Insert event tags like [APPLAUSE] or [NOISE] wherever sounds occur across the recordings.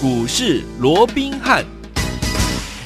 股市罗宾汉。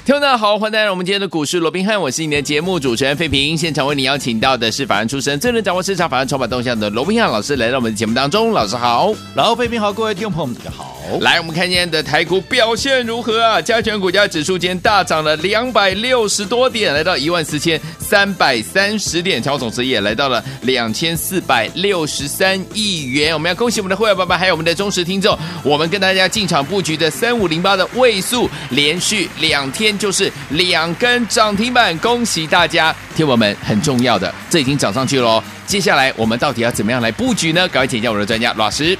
听众大家好，欢迎来到我们今天的股市罗宾汉，我是你的节目主持人费平。现场为你邀请到的是法案出身、最能掌握市场法案筹码动向的罗宾汉老师，来到我们的节目当中。老师好，然后费平好，各位听众朋友们大家好。来，我们看今天的台股表现如何啊？加权股价指数今天大涨了两百六十多点，来到一万四千三百三十点，成交总值也来到了两千四百六十三亿元。我们要恭喜我们的会员爸爸，还有我们的忠实听众。我们跟大家进场布局的三五零八的位数，连续两天。就是两根涨停板，恭喜大家！听我们很重要的，这已经涨上去了。接下来我们到底要怎么样来布局呢？赶快请教我的专家老师。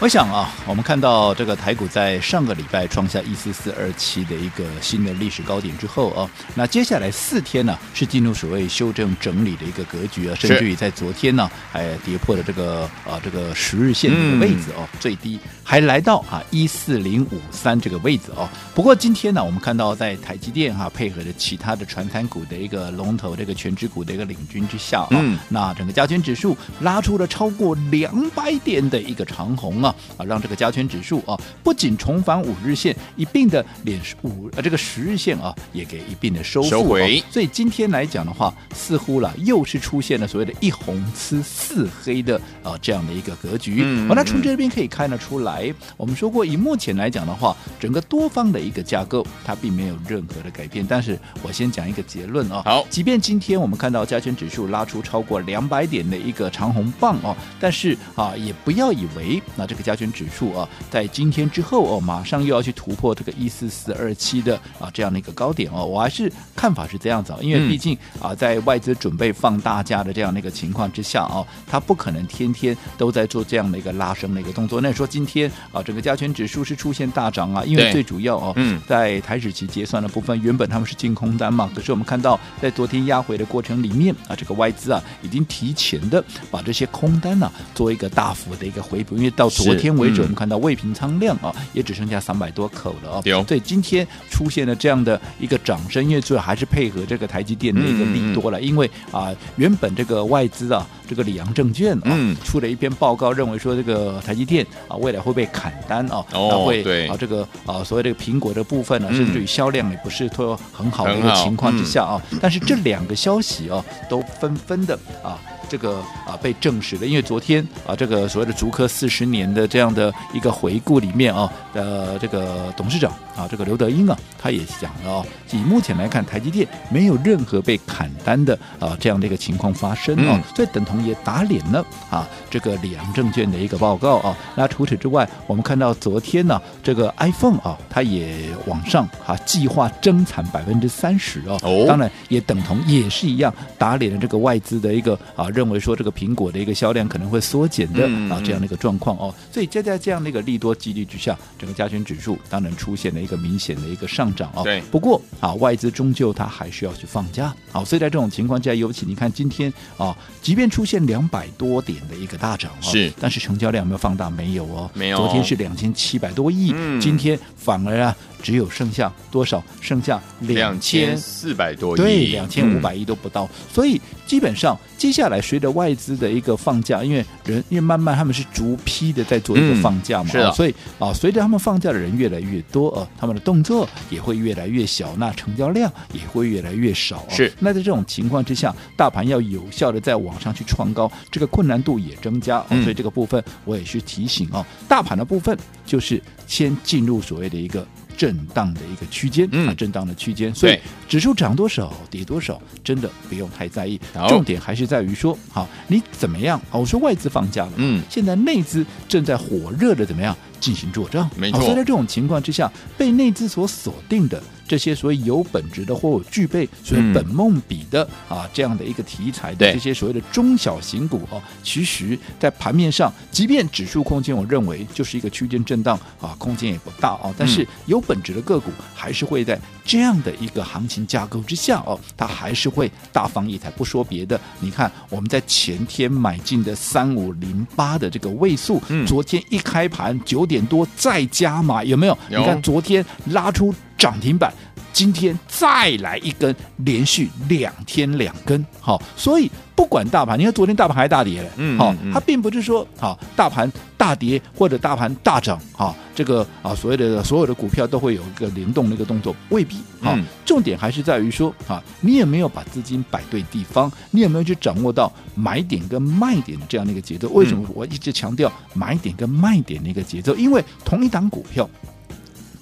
我想啊，我们看到这个台股在上个礼拜创下一四四二七的一个新的历史高点之后啊，那接下来四天呢、啊、是进入所谓修正整理的一个格局啊，甚至于在昨天呢还跌破了这个啊这个十日线的一个位置哦、嗯，最低还来到啊一四零五三这个位置哦。不过今天呢，我们看到在台积电哈、啊、配合着其他的传产股的一个龙头这个全指股的一个领军之下啊、嗯，那整个加权指数拉出了超过两百点的一个长红啊。啊，让这个加权指数啊，不仅重返五日线，一并的连五呃这个十日线啊，也给一并的收复。收回。所以今天来讲的话，似乎了又是出现了所谓的一红吃四黑的啊这样的一个格局。嗯。好，那从这边可以看得出来，我们说过，以目前来讲的话，整个多方的一个架构，它并没有任何的改变。但是我先讲一个结论啊。好。即便今天我们看到加权指数拉出超过两百点的一个长红棒哦，但是啊，也不要以为那这个。加权指数啊，在今天之后哦，马上又要去突破这个一四四二七的啊这样的一个高点哦，我还是看法是这样子啊，因为毕竟啊，在外资准备放大假的这样的一个情况之下哦，他不可能天天都在做这样的一个拉升的一个动作。那说今天啊，整个加权指数是出现大涨啊，因为最主要哦，在台指期结算的部分，原本他们是净空单嘛，可是我们看到在昨天压回的过程里面啊，这个外资啊已经提前的把这些空单呢、啊、做一个大幅的一个回补，因为到昨天为止，我们看到未平仓量啊，也只剩下三百多口了啊。所以今天出现了这样的一个涨升，因为主要还是配合这个台积电的一个利多了。因为啊，原本这个外资啊，这个里昂证券啊，出了一篇报告，认为说这个台积电啊，未来会被砍单啊，会啊，这个啊，所谓这个苹果的部分呢，甚至于销量也不是说很好的一个情况之下啊，但是这两个消息啊，都纷纷的啊。这个啊被证实了，因为昨天啊这个所谓的竹科四十年的这样的一个回顾里面啊，呃这个董事长啊这个刘德英啊，他也讲了哦，以目前来看，台积电没有任何被砍单的啊这样的一个情况发生啊，所以等同也打脸了啊这个里昂证券的一个报告啊。那除此之外，我们看到昨天呢，这个 iPhone 啊，它也往上啊计划增产百分之三十哦，当然也等同也是一样打脸了这个外资的一个啊。认为说这个苹果的一个销量可能会缩减的啊这样的一个状况哦，所以就在这样的一个利多激励之下，整个加权指数当然出现了一个明显的一个上涨哦。对。不过啊，外资终究它还需要去放假，好，所以在这种情况下，尤其你看今天啊，即便出现两百多点的一个大涨，是，但是成交量有没有放大？没有哦，没有。昨天是两千七百多亿，今天反而啊。只有剩下多少？剩下两千四百多亿，对，两千五百亿都不到。所以基本上，接下来随着外资的一个放假，因为人因为慢慢他们是逐批的在做一个放假嘛，是啊，所以啊，随着他们放假的人越来越多，呃，他们的动作也会越来越小，那成交量也会越来越少。是，那在这种情况之下，大盘要有效的在往上去创高，这个困难度也增加。所以这个部分我也是提醒哦，大盘的部分就是先进入所谓的一个。震荡的一个区间，嗯，震荡的区间，所以指数涨多少跌多少，真的不用太在意。重点还是在于说，好，你怎么样？我说外资放假了，嗯，现在内资正在火热的怎么样进行做账？没错。所以在这种情况之下，被内资所锁定的。这些所谓有本质的或具备所谓本梦比的啊这样的一个题材的这些所谓的中小型股哦，其实，在盘面上，即便指数空间，我认为就是一个区间震荡啊，空间也不大啊，但是有本质的个股还是会在这样的一个行情架构之下哦，它还是会大放异彩。不说别的，你看我们在前天买进的三五零八的这个位数，昨天一开盘九点多再加码，有没有？你看昨天拉出。涨停板，今天再来一根，连续两天两根，好，所以不管大盘，你看昨天大盘还大跌了，嗯好、它并不是说好大盘大跌或者大盘大涨，哈，这个啊所谓的所有的股票都会有一个联动的一个动作，未必，好、嗯。重点还是在于说啊，你有没有把资金摆对地方，你有没有去掌握到买点跟卖点的这样的一个节奏？为什么我一直强调买点跟卖点的一个节奏？因为同一档股票，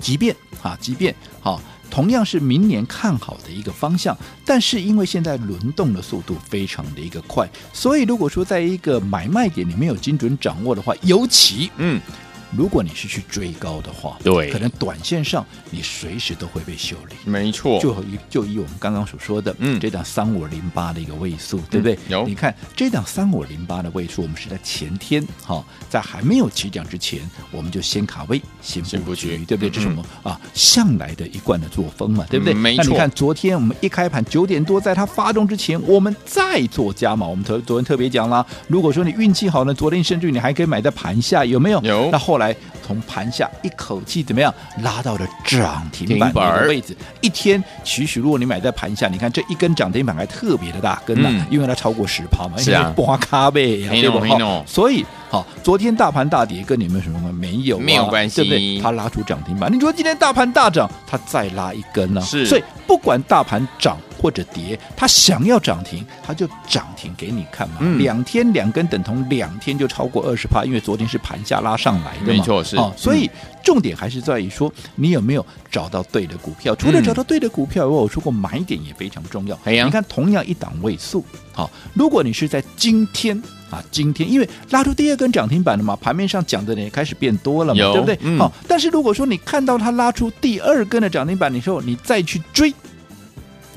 即便啊，即便好。同样是明年看好的一个方向，但是因为现在轮动的速度非常的一个快，所以如果说在一个买卖点你没有精准掌握的话，尤其嗯，如果你是去追高的话，对可能短线上你随时都会被修理。没错，就以就以我们刚刚所说的，嗯这档三五零八的一个位数，对不对？有你看这档三五零八的位数，我们是在前天哈、在还没有起涨之前，我们就先卡位，先先布布局，对不对？嗯这是我们啊向来的一贯的作风嘛，对不对？嗯没错那你看昨天我们一开盘九点多，在它发动之前，我们再做加码。我们昨昨天特别讲了，如果说你运气好呢，昨天甚至你还可以买在盘下，有没有？有那后来从盘下一口气怎么样拉到了涨停板的位置？一天，其实如果你买在盘下，你看这一根涨停板还特别的大根呢、嗯因为它超过十趴嘛，是啊因为刮咖呗对不所以好，昨天大盘大跌跟你们有什么关？没有、啊，没有关系对不对？它拉出涨停板。你说今天大盘大涨，它再拉一根呢、是所以不管大盘涨或者跌，它想要涨停，它就涨停给你看嘛。嗯两天两根等同两天就超过二十趴，因为昨天是盘下拉上来的嘛。没错是哦，所以重点还是在于说你有没有找到对的股票。除了找到对的股票以外，我说过买点也非常重要。哎你看同样一档位数，好，如果你是在今天。啊，今天因为拉出第二根涨停板了嘛，盘面上讲的呢也开始变多了嘛，对不对？嗯好，但是如果说你看到它拉出第二根的涨停板的时候，你再去追，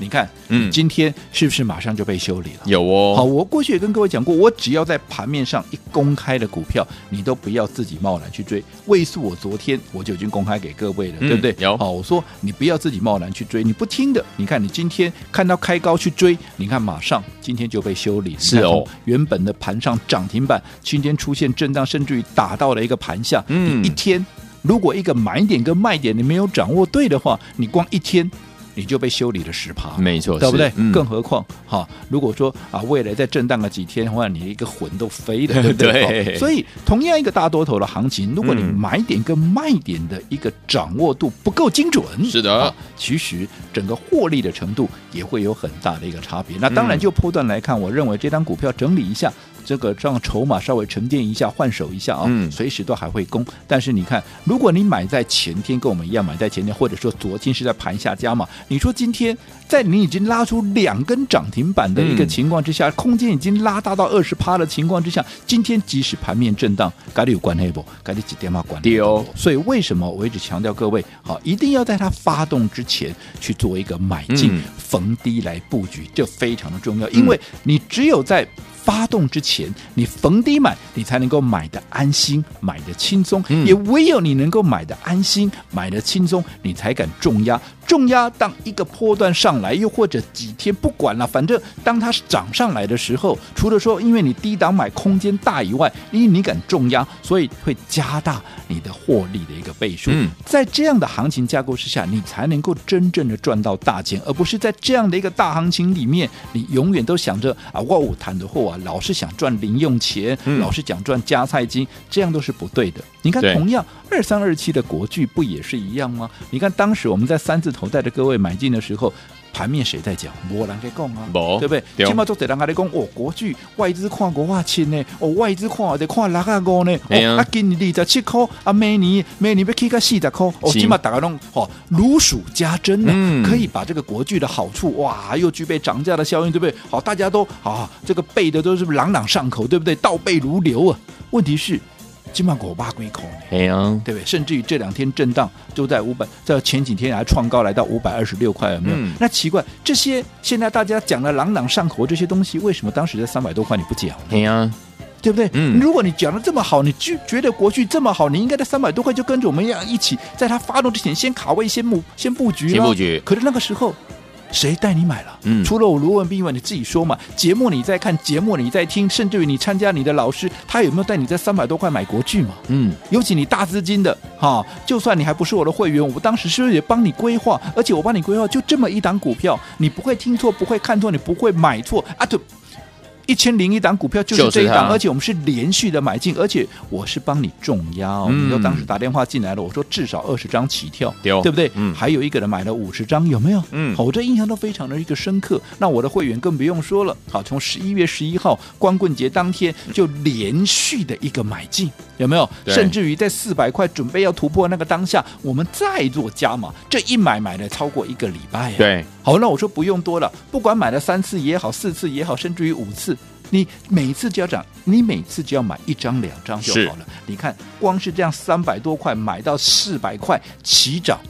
你看，嗯今天是不是马上就被修理了？有哦好，哦，我过去也跟各位讲过，我只要在盘面上一公开的股票，你都不要自己贸然去追。位数我昨天我就已经公开给各位了，嗯对不对？有好，我说你不要自己贸然去追，你不听的，你看你今天看到开高去追，你看马上今天就被修理。是哦原本的盘上涨停板，今天出现震荡，甚至于打到了一个盘下，嗯你一天如果一个买点跟卖点你没有掌握对的话，你光一天你就被修理了十趴。没错，对不对？嗯更何况哈，如果说啊，未来再震荡个几天，的话你一个魂都飞了，[LAUGHS] 对不对？所以同样一个大多头的行情，如果你嗯买点跟卖点的一个掌握度不够精准，是的啊其实整个获利的程度也会有很大的一个差别。那当然，就波段来看，我认为这张股票整理一下。这个让筹码稍微沉淀一下，换手一下啊、嗯随时都还会攻。但是你看，如果你买在前天，跟我们一样买在前天，或者说昨天是在盘下加嘛，你说今天在你已经拉出两根涨停板的一个情况之下，嗯空间已经拉大到二十趴的情况之下，今天即使盘面震荡，该有关黑不？该你几点嘛关丢所以为什么我一直强调各位，好，一定要在它发动之前去做一个买进、嗯逢低来布局，这非常的重要，因为你只有在发动之前，你逢低买，你才能够买的安心，买的轻松。嗯也唯有你能够买的安心，买的轻松，你才敢重压。重压当一个波段上来，又或者几天不管了，反正当它涨上来的时候，除了说因为你低档买空间大以外，因为你敢重压，所以会加大你的获利的一个倍数。嗯在这样的行情架构之下，你才能够真正的赚到大钱，而不是在这样的一个大行情里面，你永远都想着啊，我有谈的货啊，老是想赚零用钱，嗯老是想赚加菜金，这样都是不对的。你看，同样二三二七的国巨不也是一样吗？你看当时我们在三字头带着各位买进的时候。盘面谁在讲？没人在讲啊，对不对？对起码都得人家在讲哦，国巨外资看五万千呢，哦，外资看得看六啊五呢，啊，今年二十七块，啊，明年明年要起个四十块，哦，是起码大家拢哦如数家珍呢、嗯可以把这个国巨的好处哇，又具备涨价的效应，对不对？好，大家都啊，这个背的都是朗朗上口，对不对？倒背如流啊。问题是，起码五百几块呢。哎呀，对不对？甚至于这两天震荡都在五百，在前几天还创高来到五百二十六块，有没有？嗯那奇怪，这些现在大家讲的朗朗上口这些东西，为什么当时在三百多块你不讲呢？哎呀，对不对？嗯如果你讲的这么好，你就觉得国巨这么好，你应该在三百多块就跟着我们一样，一起在它发动之前先卡位、先布、先布局先布局可是那个时候。谁带你买了？嗯除了我卢文斌以外，你自己说嘛。节目你在看，节目你在听，甚至于你参加你的老师，他有没有带你在三百多块买国剧嘛？嗯，尤其你大资金的哈，就算你还不是我的会员，我当时是不是也帮你规划？而且我帮你规划就这么一档股票，你不会听错，不会看错，你不会买错啊！就一千零一档股票就是这一档，而且我们是连续的买进，而且我是帮你重压你说当时打电话进来了，我说至少二十张起跳，对不对？嗯。还有一个人买了五十张，有没有？嗯。好我这印象都非常的一个深刻。那我的会员更不用说了，好，从十一月十一号光棍节当天就连续的一个买进，有没有？甚至于在四百块准备要突破那个当下，我们再做加码，这一买买了超过一个礼拜呀、对，好，那我说不用多了，不管买了三次也好，四次也好，甚至于五次，你每次就要涨，你每次只要买一张两张就好了。你看，光是这样三百多块买到四百块起涨，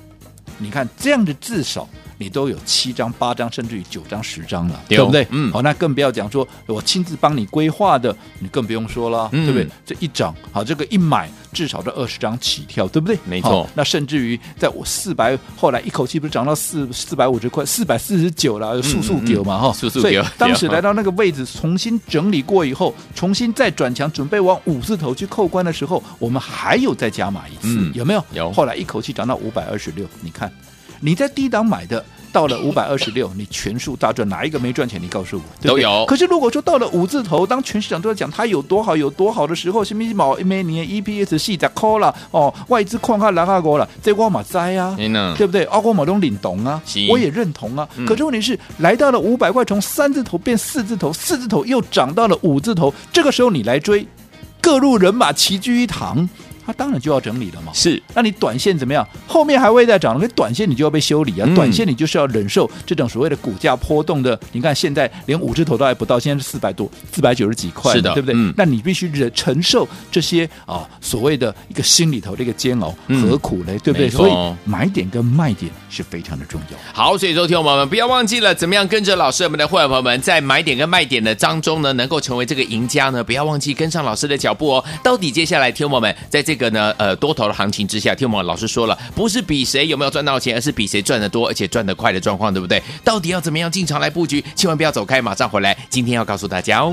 你看这样的至少。你都有七张、八张，甚至于九张、十张了，对对不对？嗯好，那更不要讲说我亲自帮你规划的，你更不用说了，嗯对不对？这一涨，好，这个一买至少这二十张起跳，对不对？没错那甚至于在我四百，后来一口气不是涨到四四百五十块，四百四十九了，速速给嘛哈，速速给当时来到那个位置，重新整理过以后，重新再转强，准备往五字头去扣关的时候，我们还有再加码一次，嗯有没有？有后来一口气涨到五百二十六，你看你在低档买的。到了 [LAUGHS] 五百二十六，你全数大赚，哪一个没赚钱？你告诉我，对对都有可是如果说到了五字头，当全市场都在讲它有多好、有多好的时候，什么毛每年 EPS 四十块了哦，外资矿下两下国了，这我嘛栽啊，对不对？阿国嘛都领懂啊是，我也认同啊。嗯可是问题是，来到了五百块，从三字头变四字头，四字头又涨到了五字头，这个时候你来追，各路人马齐聚一堂，它当然就要整理了嘛。是那你短线怎么样？后面还会再涨，那短线你就要被修理啊！嗯短线你就是要忍受这种所谓的股价波动的。你看现在连五字头都还不到，现在是四百多，四百九十几块，是的对不对？嗯那你必须忍承受这些啊所谓的一个心里头的一个煎熬，嗯何苦呢？对不对？所以买点跟卖点是非常的重要。好，所以说，听众朋友们不要忘记了，怎么样跟着老师我们的会员朋友们在买点跟卖点的当中呢，能够成为这个赢家呢？不要忘记跟上老师的脚步哦。到底接下来，听众朋友们在这个个呢呃多头的行情之下，听我们老师说了，不是比谁有没有赚到钱，而是比谁赚得多而且赚得快的状况，对不对？到底要怎么样进场来布局？千万不要走开，马上回来，今天要告诉大家哦。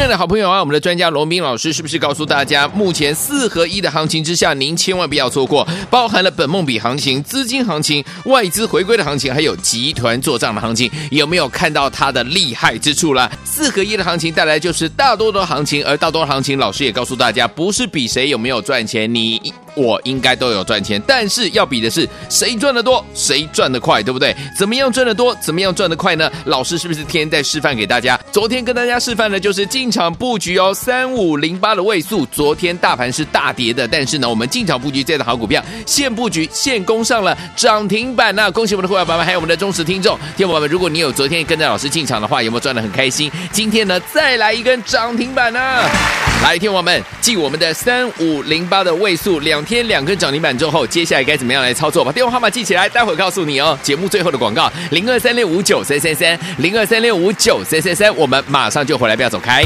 亲爱的好朋友啊，我们的专家罗斌老师是不是告诉大家，目前四合一的行情之下，您千万不要错过，包含了本梦比行情、资金行情、外资回归的行情，还有集团做账的行情，有没有看到它的厉害之处了？四合一的行情带来就是大多的行情，而大多行情，老师也告诉大家，不是比谁有没有赚钱，你我应该都有赚钱，但是要比的是谁赚得多，谁赚得快，对不对？怎么样赚得多，怎么样赚得快呢？老师是不是天天在示范给大家？昨天跟大家示范的就是进场布局哦，三五零八的位数。昨天大盘是大跌的，但是呢，我们进场布局这档好股票，现布局现攻上了涨停板那、恭喜我们的会员朋友们，还有我们的忠实听众。听友们，如果你有昨天跟着老师进场的话，有没有赚得很开心？今天呢，再来一根涨停板呢、来，听我们记我们的三五零八的位数，两天两根涨停板之后，接下来该怎么样来操作？把电话号码记起来，待会告诉你哦。节目最后的广告：零二三六五九三三三，零二三六五九三三三，我们马上就回来，不要走开。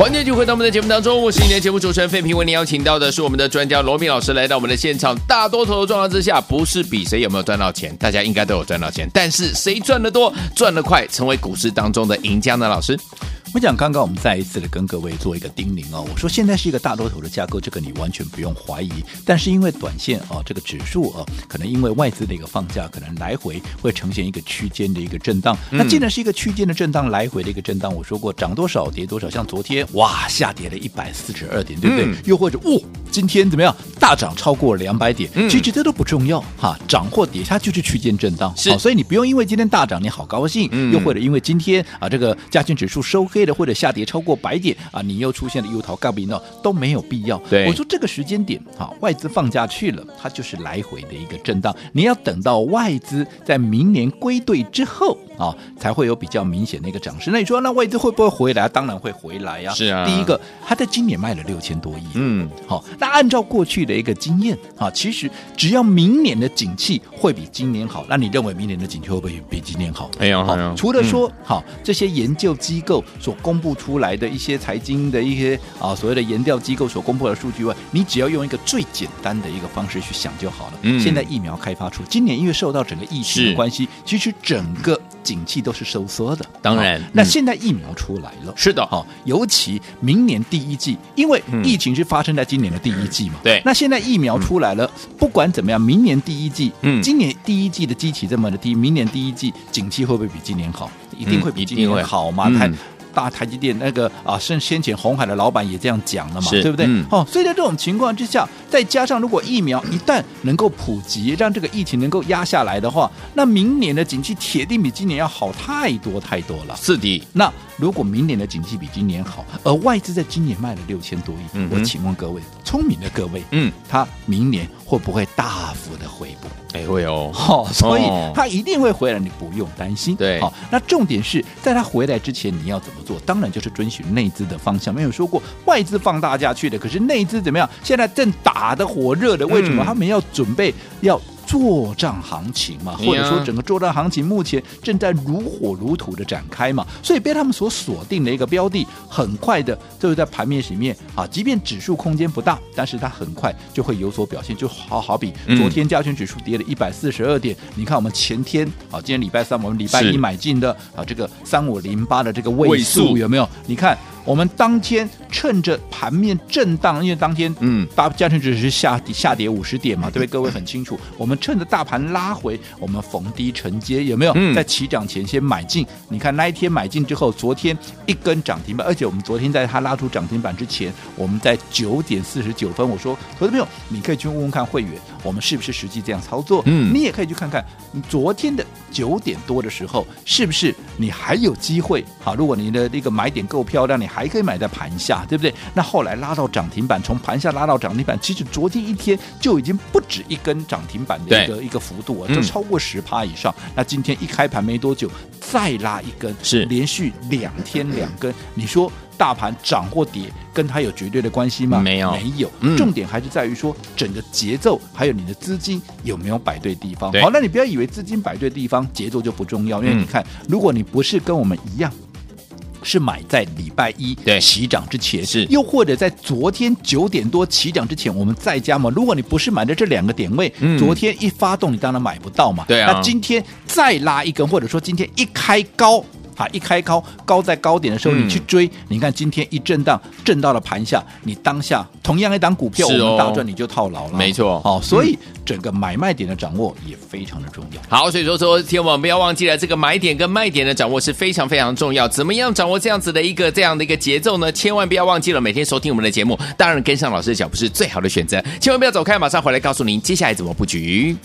欢迎继续回到我们的节目当中，我是你的节目主持人费平，为您邀请到的是我们的专家罗敏老师来到我们的现场。大多头的状况之下，不是比谁有没有赚到钱，大家应该都有赚到钱，但是谁赚得多、赚得快，成为股市当中的赢家呢？老师？我讲刚刚我们再一次的跟各位做一个叮咛哦，我说现在是一个大多头的架构，这个你完全不用怀疑。但是因为短线啊、哦，这个指数啊，可能因为外资的一个放假，可能来回会呈现一个区间的一个震荡。嗯、那既然是一个区间的震荡，来回的一个震荡，我说过涨多少跌多少。像昨天哇，下跌了一百四十二点，对不对？嗯、又或者哦，今天怎么样大涨超过两百点？嗯、其实这都不重要哈，涨或跌它就是区间震荡。是、哦，所以你不用因为今天大涨你好高兴，嗯、又或者因为今天啊这个加权指数收黑了或者下跌超。过百点啊，你又出现了又逃杠比诺都没有必要。对，我说这个时间点，啊，外资放假去了，它就是来回的一个震荡。你要等到外资在明年归队之后啊，才会有比较明显的一个涨势。那你说，那外资会不会回来？当然会回来呀。是啊，第一个，他在今年卖了六千多亿。嗯，好，那按照过去的一个经验啊，其实只要明年的景气会比今年好，那你认为明年的景气会不会比今年好？哎呀，好，除了说好这些研究机构所公布出来。来的一些财经的一些啊所谓的研调机构所公布的数据外，你只要用一个最简单的一个方式去想就好了。嗯，现在疫苗开发出，今年因为受到整个疫情的关系，其实整个景气都是收缩的。当然，那现在疫苗出来了，是的，哈，尤其明年第一季，因为疫情是发生在今年的第一季嘛。对，那现在疫苗出来了，不管怎么样，明年第一季，嗯，今年第一季的基期这么的低，明年第一季景气会不会比今年好？一定会比今年好嘛？它。大台积电那个啊，甚先前红海的老板也这样讲了嘛，对不对？嗯、哦，所以在这种情况之下，再加上如果疫苗一旦能够普及，让这个疫情能够压下来的话，那明年的景气铁定比今年要好太多太多了。是的，那如果明年的景气比今年好，而外资在今年卖了六千多亿，嗯、我请问各位聪明的各位，嗯，他明年会不会大幅的回补？哎，会哦，好、哦，所以他一定会回来，你不用担心。对，好，那重点是在他回来之前，你要怎么做？当然就是遵循内资的方向。没有说过外资放大假去的，可是内资怎么样？现在正打的火热的，为什么他们要准备要？作帐行情嘛，或者说整个作帐行情目前正在如火如荼的展开嘛，所以被他们所锁定的一个标的，很快的就是在盘面里面啊，即便指数空间不大，但是它很快就会有所表现，就好好比昨天加权指数跌了一百四十二点，嗯、你看我们前天啊，今天礼拜三，我们礼拜一买进的啊，这个三五零八的这个位数有没有？你看。我们当天趁着盘面震荡，因为当天嗯，大加权指数是下跌下跌五十点嘛，对不对？各位很清楚，[LAUGHS] 我们趁着大盘拉回，我们逢低承接，有没有？在起涨前先买进。你看那一天买进之后，昨天一根涨停板，而且我们昨天在它拉出涨停板之前，我们在九点四十九分，我说，投资朋友，你可以去问问看会员，我们是不是实际这样操作？嗯，你也可以去看看，你昨天的九点多的时候，是不是你还有机会？好，如果你的那个买点够漂亮，你。还可以买在盘下，对不对？那后来拉到涨停板，从盘下拉到涨停板，其实昨天一天就已经不止一根涨停板的一个一个幅度啊，就超过十趴以上。嗯、那今天一开盘没多久，再拉一根，是连续两天两根。你说大盘涨或跌，跟它有绝对的关系吗？没有，没有。嗯、重点还是在于说整个节奏，还有你的资金有没有摆对地方。对好，那你不要以为资金摆对地方，节奏就不重要。因为你看，嗯、如果你不是跟我们一样。是买在礼拜一起涨之前，是又或者在昨天九点多起涨之前，我们再加嘛？如果你不是买的这两个点位，嗯、昨天一发动，你当然买不到嘛。对啊，那今天再拉一根，或者说今天一开高。啊！一开高，高在高点的时候，你去追，嗯、你看今天一震荡，震到了盘下，你当下同样一档股票，哦、我们大赚，你就套牢了。没错，哦，所以整个买卖点的掌握也非常的重要。好，所以说说，听我们不要忘记了，这个买点跟卖点的掌握是非常非常重要。怎么样掌握这样子的一个这样的一个节奏呢？千万不要忘记了，每天收听我们的节目，当然跟上老师的脚步是最好的选择。千万不要走开，马上回来告诉您接下来怎么布局。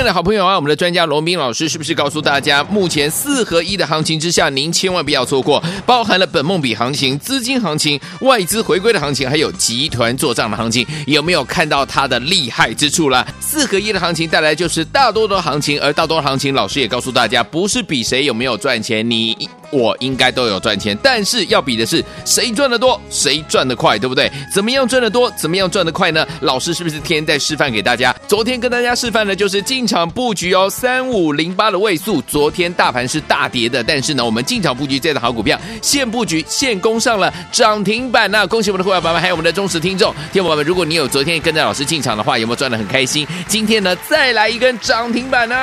爱的好朋友啊，我们的专家罗宾老师是不是告诉大家，目前四合一的行情之下，您千万不要错过，包含了本梦比行情、资金行情、外资回归的行情，还有集团做账的行情，有没有看到它的厉害之处了？四合一的行情带来就是大多的行情，而大多行情，老师也告诉大家，不是比谁有没有赚钱，你。我应该都有赚钱。但是要比的是谁赚得多，谁赚得快，对不对？怎么样赚得多，怎么样赚得快呢？老师是不是天天在示范给大家？昨天跟大家示范的就是进场布局哦，三五零八的位数。昨天大盘是大跌的，但是呢，我们进场布局这样的好股票，现布局现攻上了涨停板那、啊、恭喜我们的会员朋友们，还有我们的忠实听众，听众朋友们，如果你有昨天跟着老师进场的话，有没有赚得很开心？今天呢，再来一根涨停板呢、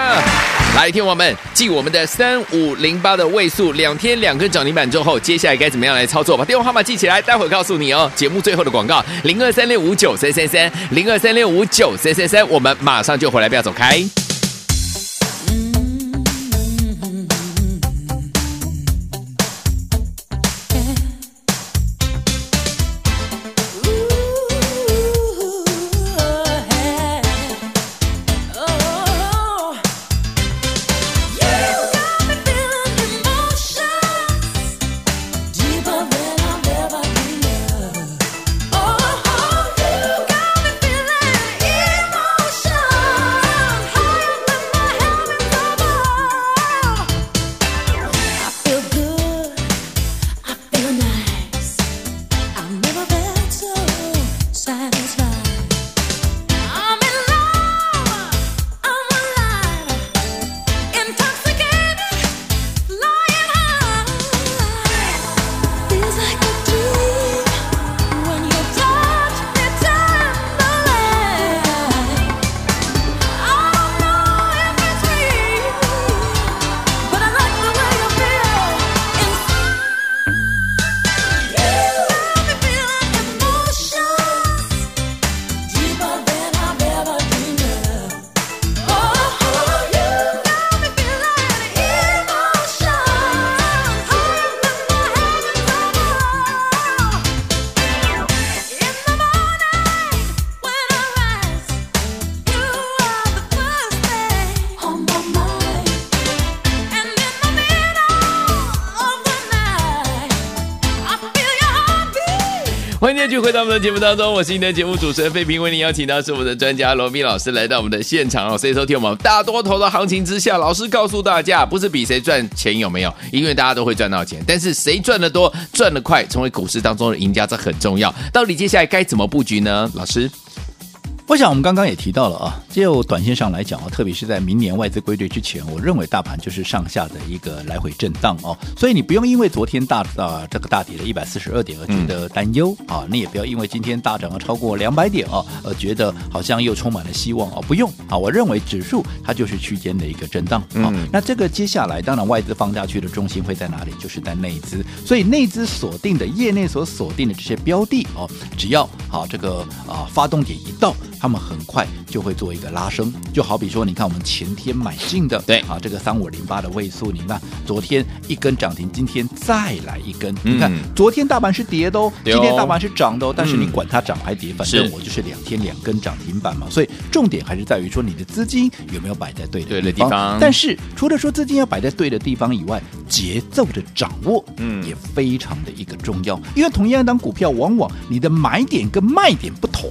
来，听我们记我们的三五零八的位数，两天两根涨停板之后，接下来该怎么样来操作？把电话号码记起来，待会告诉你哦。节目最后的广告：零二三六五九三三三，零二三六五九三三三，我们马上就回来，不要走开。欢迎继续回到我们的节目当中，我是你的节目主持人费平，为您邀请到是我们的专家罗密老师来到我们的现场哦。所以说，听我们大多头的行情之下，老师告诉大家，不是比谁赚钱有没有，因为大家都会赚到钱，但是谁赚得多、赚得快，成为股市当中的赢家，这很重要。到底接下来该怎么布局呢？老师？我想我们刚刚也提到了啊，就短线上来讲啊，特别是在明年外资归队之前，我认为大盘就是上下的一个来回震荡哦，所以你不用因为昨天大啊这个大跌了一百四十二点而觉得担忧啊，你也不要因为今天大涨了超过两百点啊而觉得好像又充满了希望哦，不用啊，我认为指数它就是区间的一个震荡啊。那这个接下来当然外资放下去的中心会在哪里？就是在内资，所以内资锁定的业内所锁定的这些标的哦，只要啊这个啊发动点一到。他们很快就会做一个拉升，就好比说，你看我们前天买进的，对。啊，这个三五零八的位数，你看昨天一根涨停，今天再来一根，嗯、你看昨天大盘是跌的哦，今天大盘是涨的哦，但是你管它涨还跌，嗯、反正我就是两天两根涨停板嘛，所以重点还是在于说你的资金有没有摆在对的地方。对的地方。但是除了说资金要摆在对的地方以外，节奏的掌握，嗯，也非常的一个重要，因为同样一档股票，往往你的买点跟卖点不同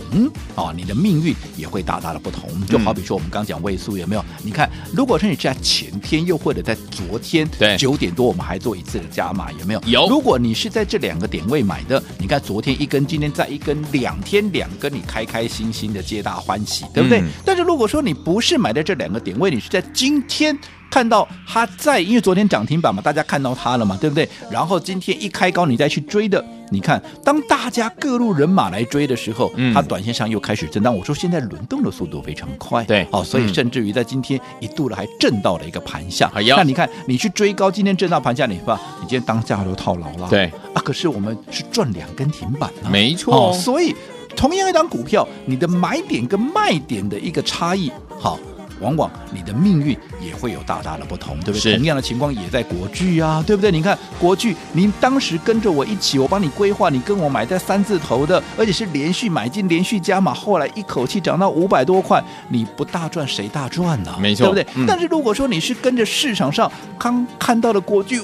啊，你的命。命运也会大大的不同，就好比说我们刚讲位数有没有？你看，如果是你在前天，又或者在昨天，九点多，我们还做一次的加码，有没有？有。如果你是在这两个点位买的，你看昨天一根，今天再一根，两天两根，你开开心心的，皆大欢喜，对不对？嗯、但是如果说你不是买在这两个点位，你是在今天。看到它在，因为昨天涨停板嘛，大家看到它了嘛，对不对？然后今天一开高，你再去追的，你看，当大家各路人马来追的时候，嗯，它短线上又开始震荡。我说现在轮动的速度非常快，对，哦，所以甚至于在今天一度了还震到了一个盘下。哎呀，那你看你去追高，今天震到盘下，你吧，你今天当下都套牢了，对啊。可是我们是赚两根停板啊，没错。哦，所以同样一档股票，你的买点跟卖点的一个差异，好。往往你的命运也会有大大的不同，对不对？同样的情况也在国巨啊，对不对？你看国巨，您当时跟着我一起，我帮你规划，你跟我买在三字头的，而且是连续买进、连续加码，后来一口气涨到五百多块，你不大赚谁大赚呢？没错，对不对？嗯、但是如果说你是跟着市场上刚看到的国巨，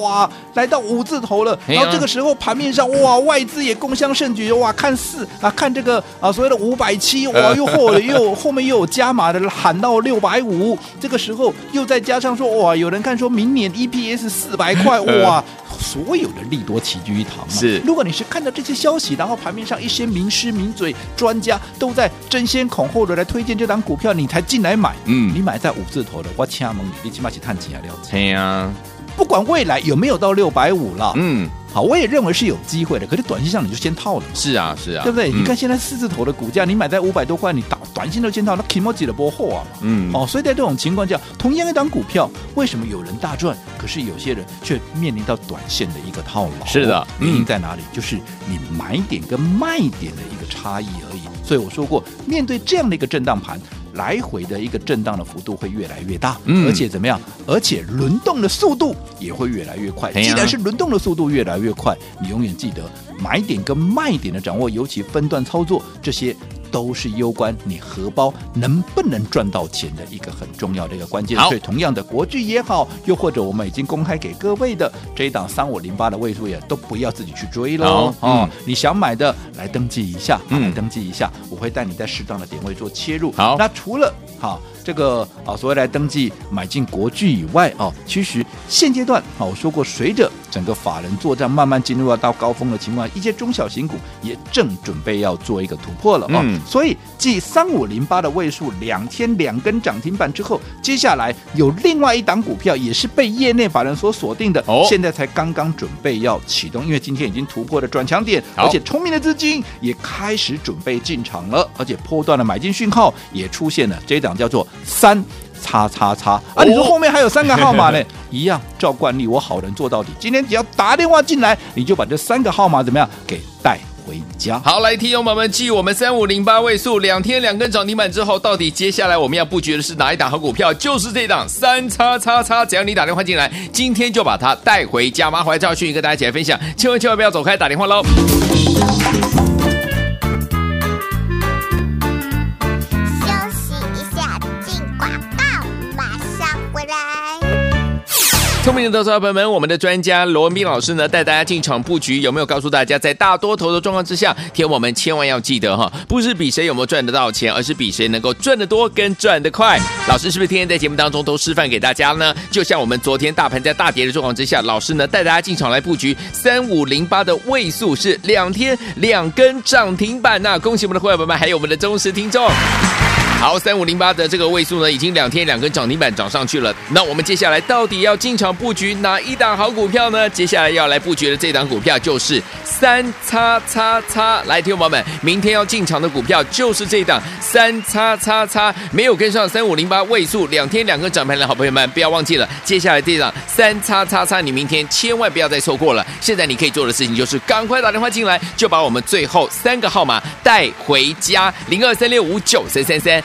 哇，来到五字头了，然后这个时候盘面上哇，外资也共襄盛举，哇，看四啊，看这个啊所谓的五百七，哇，又或者又后面又有加码的喊。到六百五，这个时候又再加上说哇，有人看说明年 EPS 四百块，[LAUGHS] 哇，所有的利多齐聚一堂。是，如果你是看到这些消息，然后盘面上一些名师名嘴、专家都在争先恐后的来推荐这档股票，你才进来买，嗯，你买在五字头的，我请问你，你起码去探几下料？对呀，不管未来有没有到六百五了，嗯。好，我也认为是有机会的，可是短线上你就先套了。是啊，是啊，对不对？嗯、你看现在四字头的股价，你买在五百多块，你打短线都先套，那 Kimoji 的波后啊。嗯，哦，所以在这种情况下，同样一档股票，为什么有人大赚，可是有些人却面临到短线的一个套牢？是的，原因在哪里？就是你买点跟卖点的一个差异而已。所以我说过，面对这样的一个震荡盘。来回的一个震荡的幅度会越来越大，嗯，而且怎么样？而且轮动的速度也会越来越快。既然是轮动的速度越来越快，你永远记得买点跟卖点的掌握，尤其分段操作这些。都是攸关你荷包能不能赚到钱的一个很重要的一个关键。所以，同样的国剧也好，又或者我们已经公开给各位的这一档三五零八的位数也都不要自己去追喽。哦、嗯，你想买的来登记一下，嗯、来登记一下，我会带你在适当的点位做切入。好，那除了好。这个啊，所谓来登记买进国巨以外啊，其实现阶段啊，我说过，随着整个法人作战慢慢进入到到高峰的情况，一些中小型股也正准备要做一个突破了啊。嗯、所以继三五零八的位数两天两根涨停板之后，接下来有另外一档股票也是被业内法人所锁定的，哦、现在才刚刚准备要启动，因为今天已经突破了转强点，而且聪明的资金也开始准备进场了，而且波段的买进讯号也出现了，这一档叫做。三叉叉叉啊！你说后面还有三个号码呢？[LAUGHS] 一样，照惯例，我好人做到底。今天只要打电话进来，你就把这三个号码怎么样给带回家。好，来，听众朋友们，继我们三五零八位数两天两根涨停板之后，到底接下来我们要布局的是哪一档好股票？就是这档三叉叉叉。只要你打电话进来，今天就把它带回家。麻烦赵旭跟大家一起来分享，千万千万不要走开，打电话喽。聪明的投资者朋友们，我们的专家罗文斌老师呢，带大家进场布局，有没有告诉大家，在大多头的状况之下，天我们千万要记得哈，不是比谁有没有赚得到钱，而是比谁能够赚得多跟赚得快。老师是不是天天在节目当中都示范给大家呢？就像我们昨天大盘在大跌的状况之下，老师呢带大家进场来布局三五零八的位数是两天两根涨停板呐，恭喜我们的会员们，还有我们的忠实听众。好，三五零八的这个位数呢，已经两天两根涨停板涨上去了。那我们接下来到底要进场布局哪一档好股票呢？接下来要来布局的这档股票就是三叉叉叉。来，听众朋友们，明天要进场的股票就是这档三叉叉叉。没有跟上三五零八位数两天两根涨盘的好朋友们，不要忘记了，接下来这档三叉叉叉，你明天千万不要再错过了。现在你可以做的事情就是赶快打电话进来，就把我们最后三个号码带回家：零二三六五九三三三。